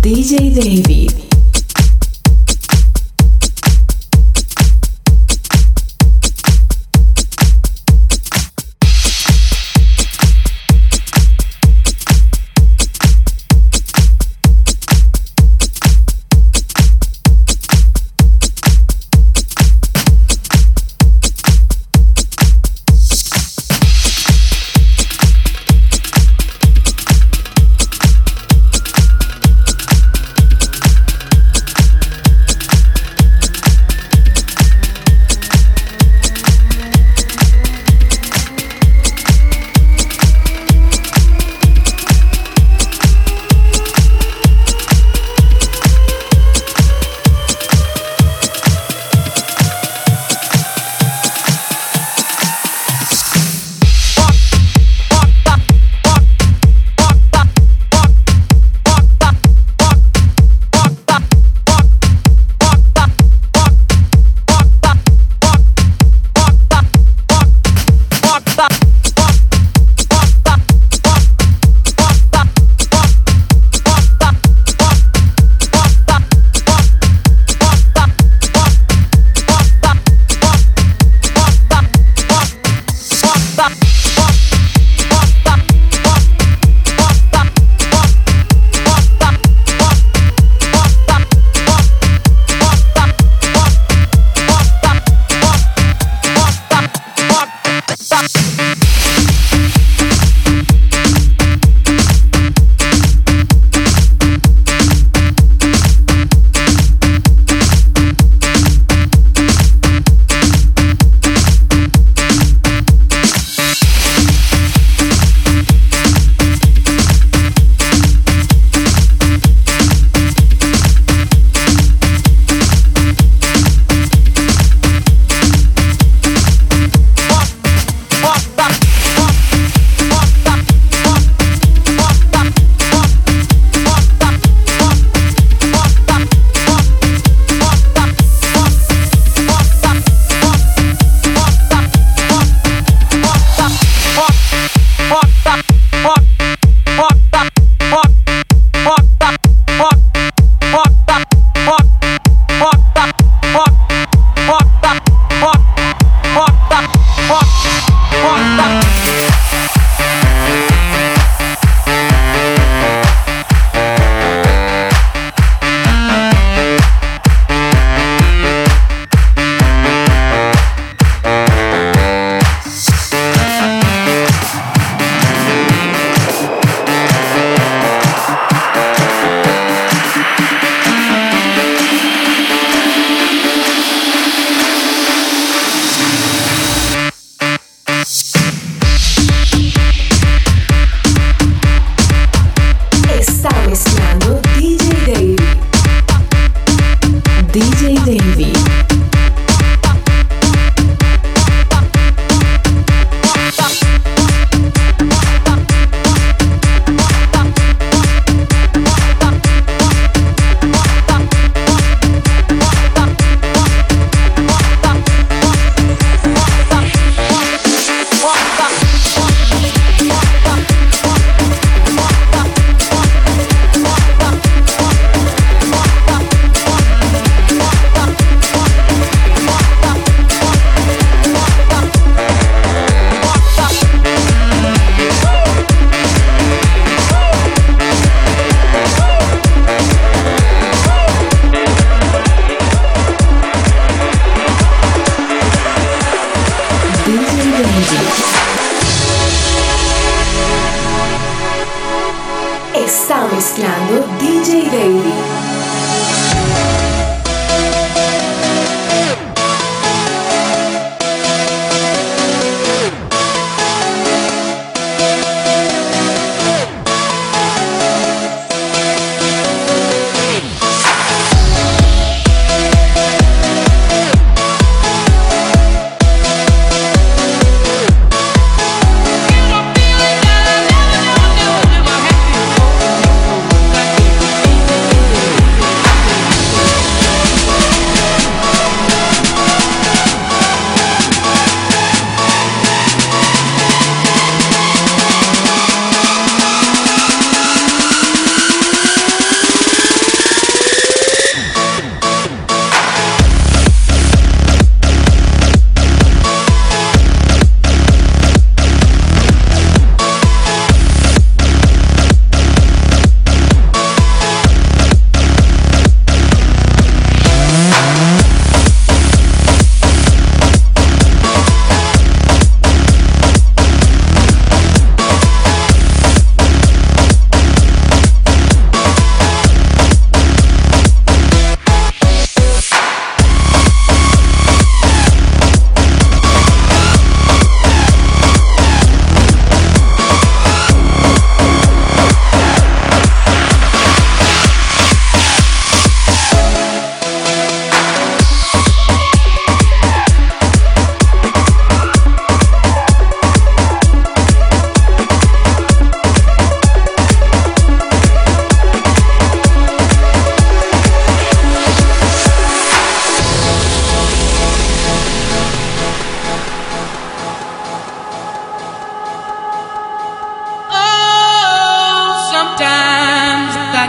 DJ David. Está mezclando DJ David.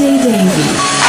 Davy.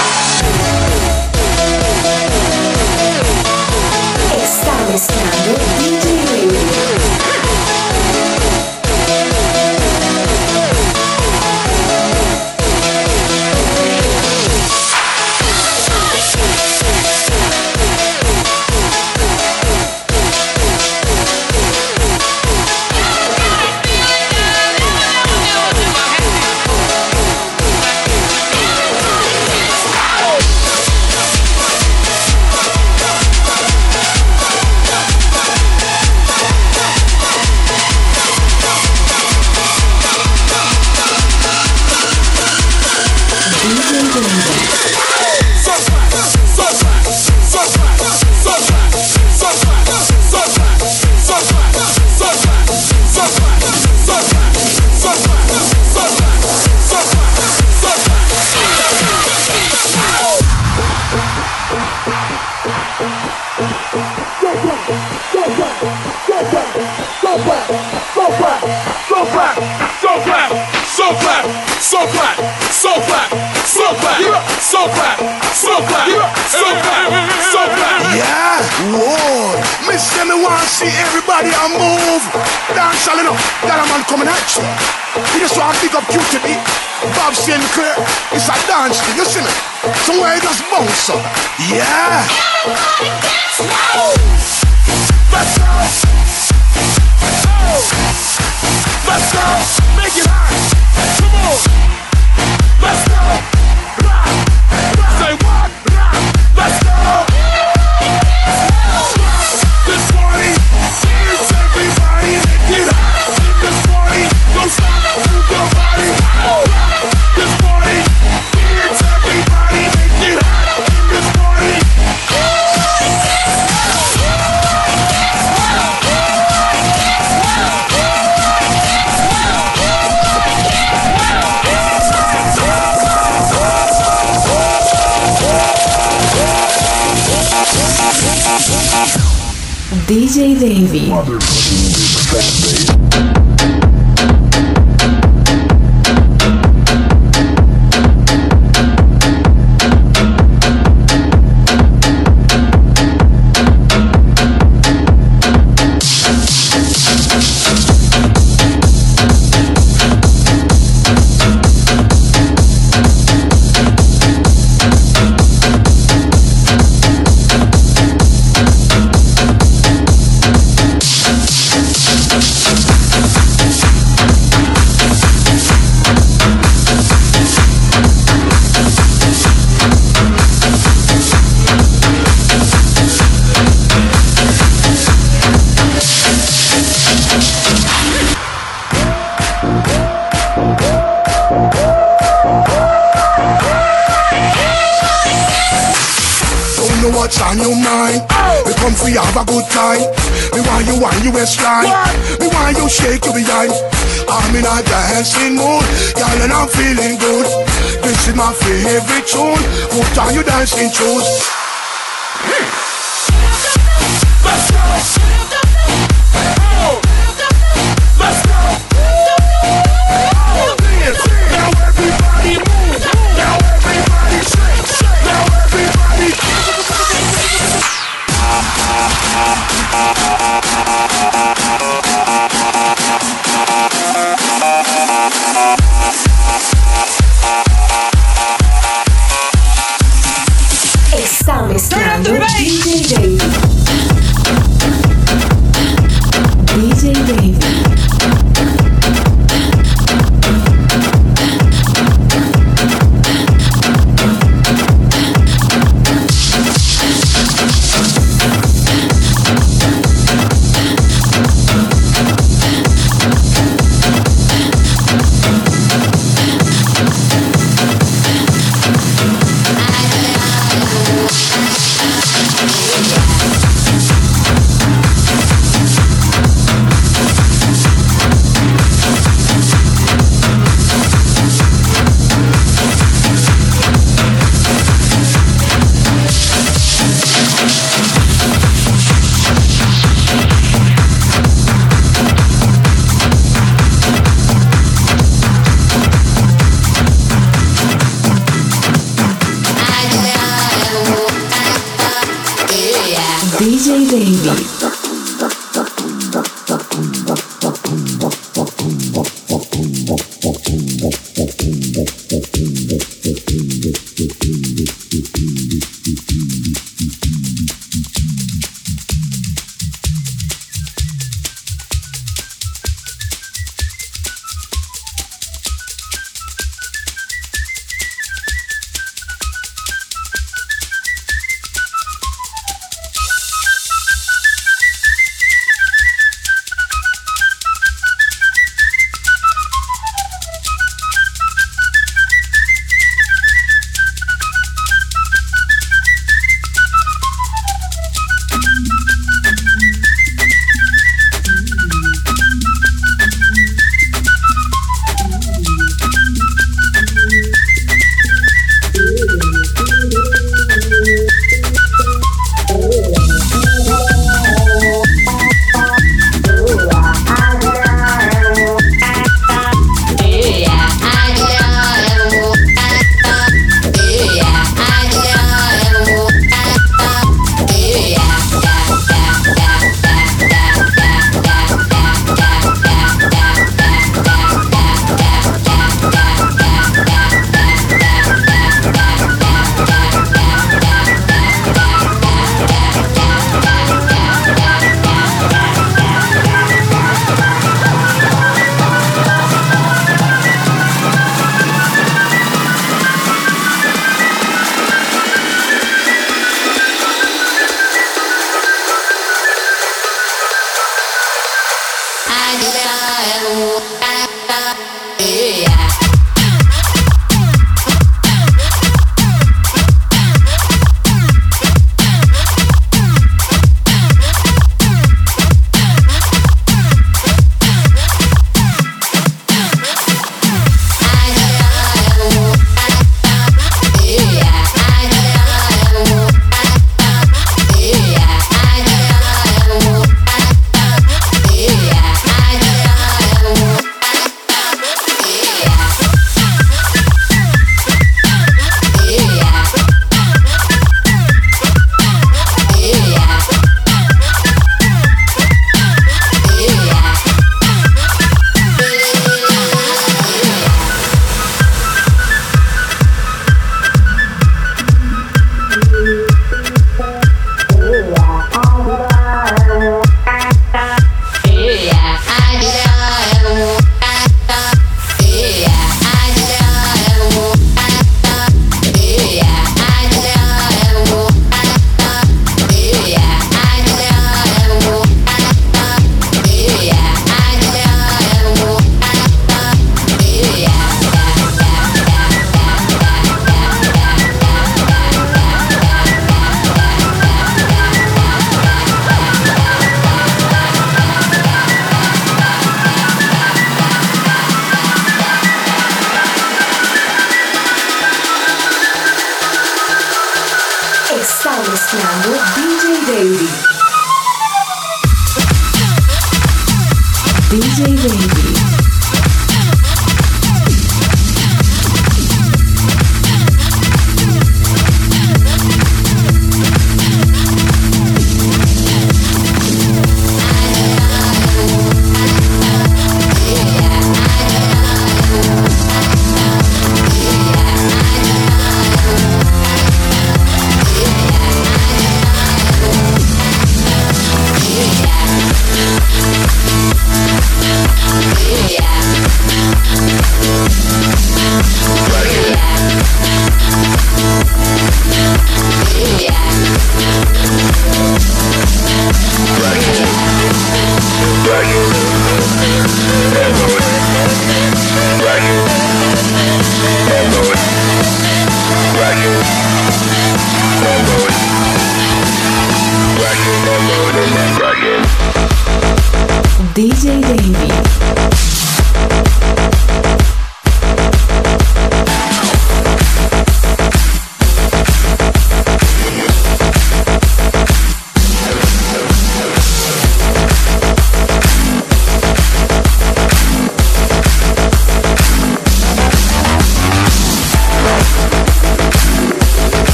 So clap, so clap, so clap, so clap, so clap, so clap, so clap. Yeah, whoa. Miss them, me want to see everybody a move. Dance all enough, that a man coming at you. You just want to pick up QTB. Bob Sinclar, it's a dance thing, you see me? Somewhere you just bounce up. Yeah. Let's go. Let's go. Make it hot. Come on. Let's go. What's on your mind. We come for you have a good time. Me want you on your waistline. Me want you shake your behind. I'm in a dancing mood, girl, and I'm feeling good. This is my favorite tune. Put on your dancing shoes.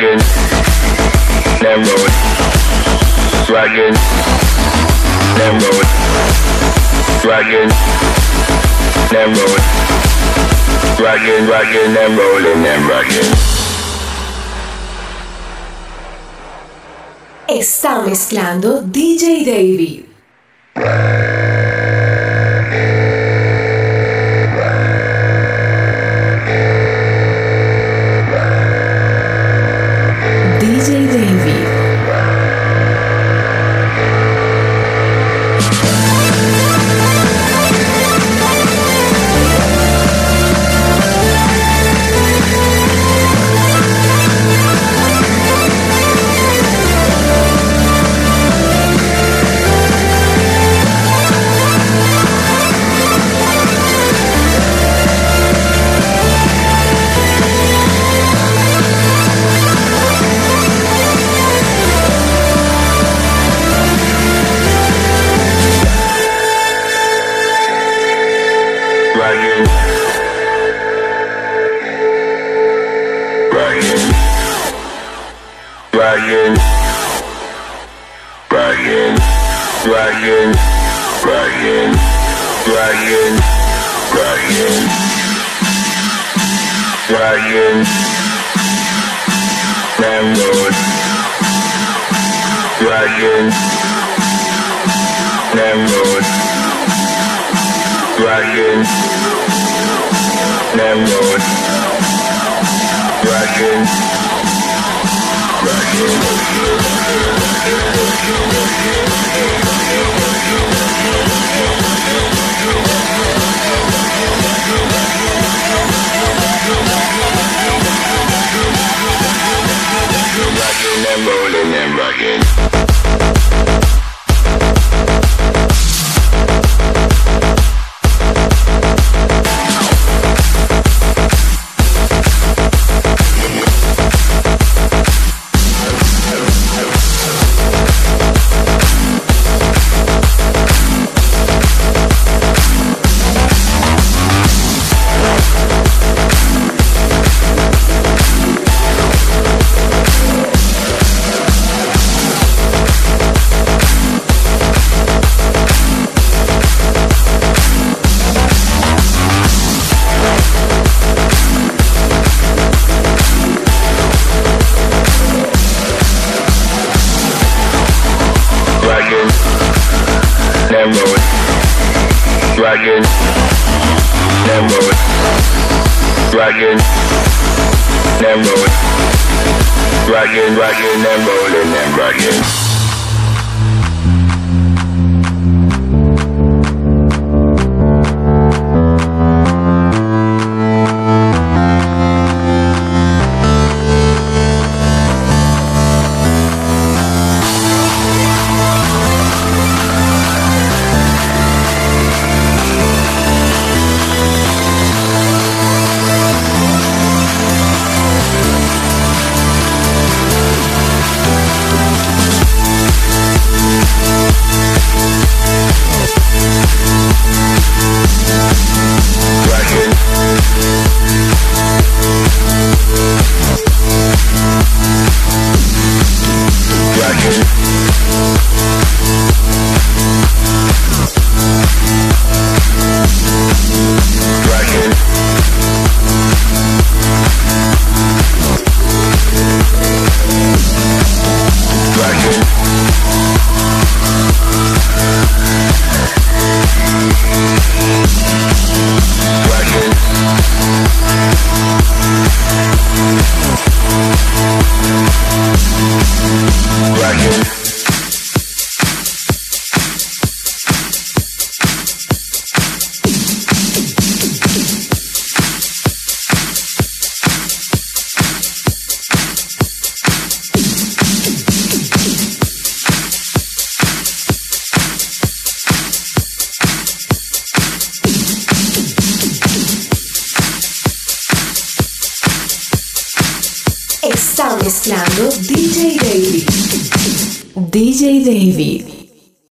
Rockin', them road. Rockin', them. Rockin', Rockin', rockin', rollin', rockin'. Está mezclando DJ David. Dragon, dragon, dragon, dragon, dragon, Landlord, Dragon, Landlord, Dragon, Landlord, Dragon, Ryan, and rockin'. again.